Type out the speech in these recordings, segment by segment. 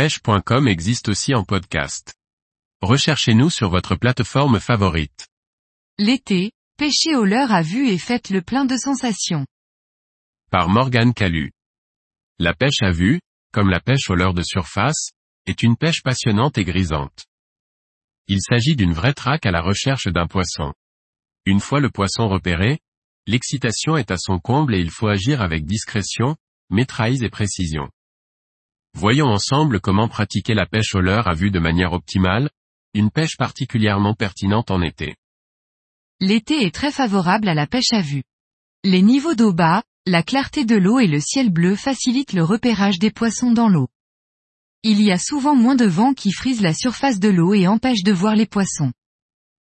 pêche.com existe aussi en podcast. Recherchez-nous sur votre plateforme favorite. L'été, pêchez au leurre à vue et faites le plein de sensations. Par Morgane Calu. La pêche à vue, comme la pêche au leurre de surface, est une pêche passionnante et grisante. Il s'agit d'une vraie traque à la recherche d'un poisson. Une fois le poisson repéré, l'excitation est à son comble et il faut agir avec discrétion, maîtrise et précision. Voyons ensemble comment pratiquer la pêche au leurre à vue de manière optimale, une pêche particulièrement pertinente en été. L'été est très favorable à la pêche à vue. Les niveaux d'eau bas, la clarté de l'eau et le ciel bleu facilitent le repérage des poissons dans l'eau. Il y a souvent moins de vent qui frise la surface de l'eau et empêche de voir les poissons.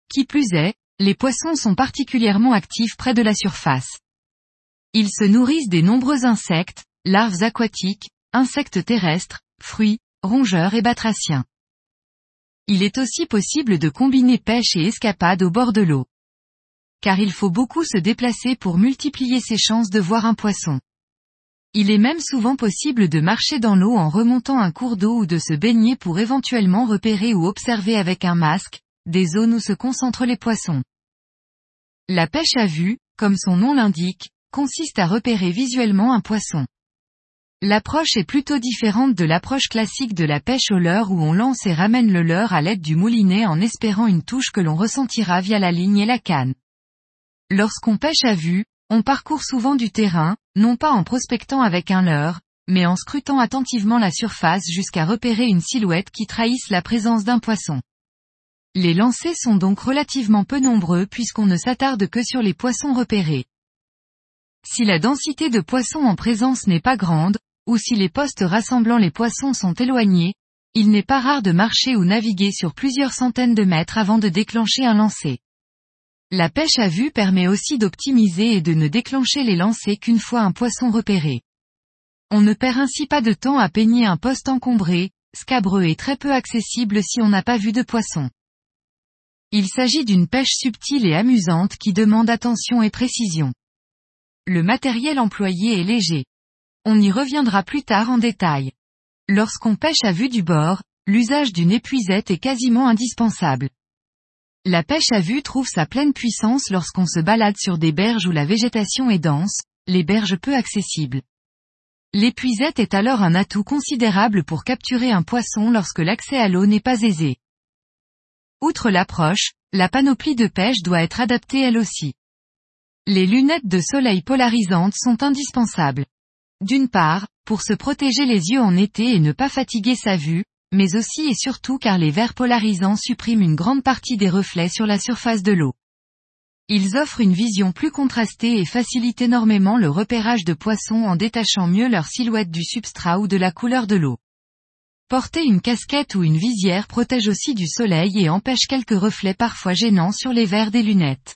Qui plus est, les poissons sont particulièrement actifs près de la surface. Ils se nourrissent des nombreux insectes, larves aquatiques, insectes terrestres, fruits, rongeurs et batraciens. Il est aussi possible de combiner pêche et escapade au bord de l'eau. Car il faut beaucoup se déplacer pour multiplier ses chances de voir un poisson. Il est même souvent possible de marcher dans l'eau en remontant un cours d'eau ou de se baigner pour éventuellement repérer ou observer avec un masque, des zones où se concentrent les poissons. La pêche à vue, comme son nom l'indique, consiste à repérer visuellement un poisson. L'approche est plutôt différente de l'approche classique de la pêche au leurre où on lance et ramène le leurre à l'aide du moulinet en espérant une touche que l'on ressentira via la ligne et la canne. Lorsqu'on pêche à vue, on parcourt souvent du terrain, non pas en prospectant avec un leurre, mais en scrutant attentivement la surface jusqu'à repérer une silhouette qui trahisse la présence d'un poisson. Les lancers sont donc relativement peu nombreux puisqu'on ne s'attarde que sur les poissons repérés. Si la densité de poissons en présence n'est pas grande, ou si les postes rassemblant les poissons sont éloignés, il n'est pas rare de marcher ou naviguer sur plusieurs centaines de mètres avant de déclencher un lancer. La pêche à vue permet aussi d'optimiser et de ne déclencher les lancers qu'une fois un poisson repéré. On ne perd ainsi pas de temps à peigner un poste encombré, scabreux et très peu accessible si on n'a pas vu de poisson. Il s'agit d'une pêche subtile et amusante qui demande attention et précision. Le matériel employé est léger. On y reviendra plus tard en détail. Lorsqu'on pêche à vue du bord, l'usage d'une épuisette est quasiment indispensable. La pêche à vue trouve sa pleine puissance lorsqu'on se balade sur des berges où la végétation est dense, les berges peu accessibles. L'épuisette est alors un atout considérable pour capturer un poisson lorsque l'accès à l'eau n'est pas aisé. Outre l'approche, la panoplie de pêche doit être adaptée elle aussi. Les lunettes de soleil polarisantes sont indispensables. D'une part, pour se protéger les yeux en été et ne pas fatiguer sa vue, mais aussi et surtout car les verres polarisants suppriment une grande partie des reflets sur la surface de l'eau. Ils offrent une vision plus contrastée et facilitent énormément le repérage de poissons en détachant mieux leur silhouette du substrat ou de la couleur de l'eau. Porter une casquette ou une visière protège aussi du soleil et empêche quelques reflets parfois gênants sur les verres des lunettes.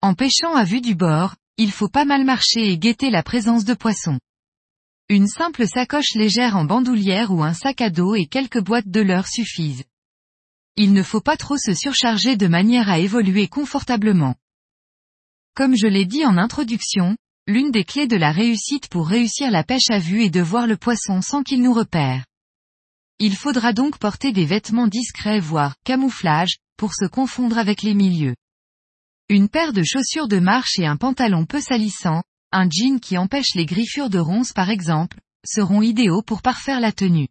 En pêchant à vue du bord, il faut pas mal marcher et guetter la présence de poissons. Une simple sacoche légère en bandoulière ou un sac à dos et quelques boîtes de leurre suffisent. Il ne faut pas trop se surcharger de manière à évoluer confortablement. Comme je l'ai dit en introduction, l'une des clés de la réussite pour réussir la pêche à vue est de voir le poisson sans qu'il nous repère. Il faudra donc porter des vêtements discrets voire camouflage, pour se confondre avec les milieux. Une paire de chaussures de marche et un pantalon peu salissant, un jean qui empêche les griffures de ronces par exemple, seront idéaux pour parfaire la tenue.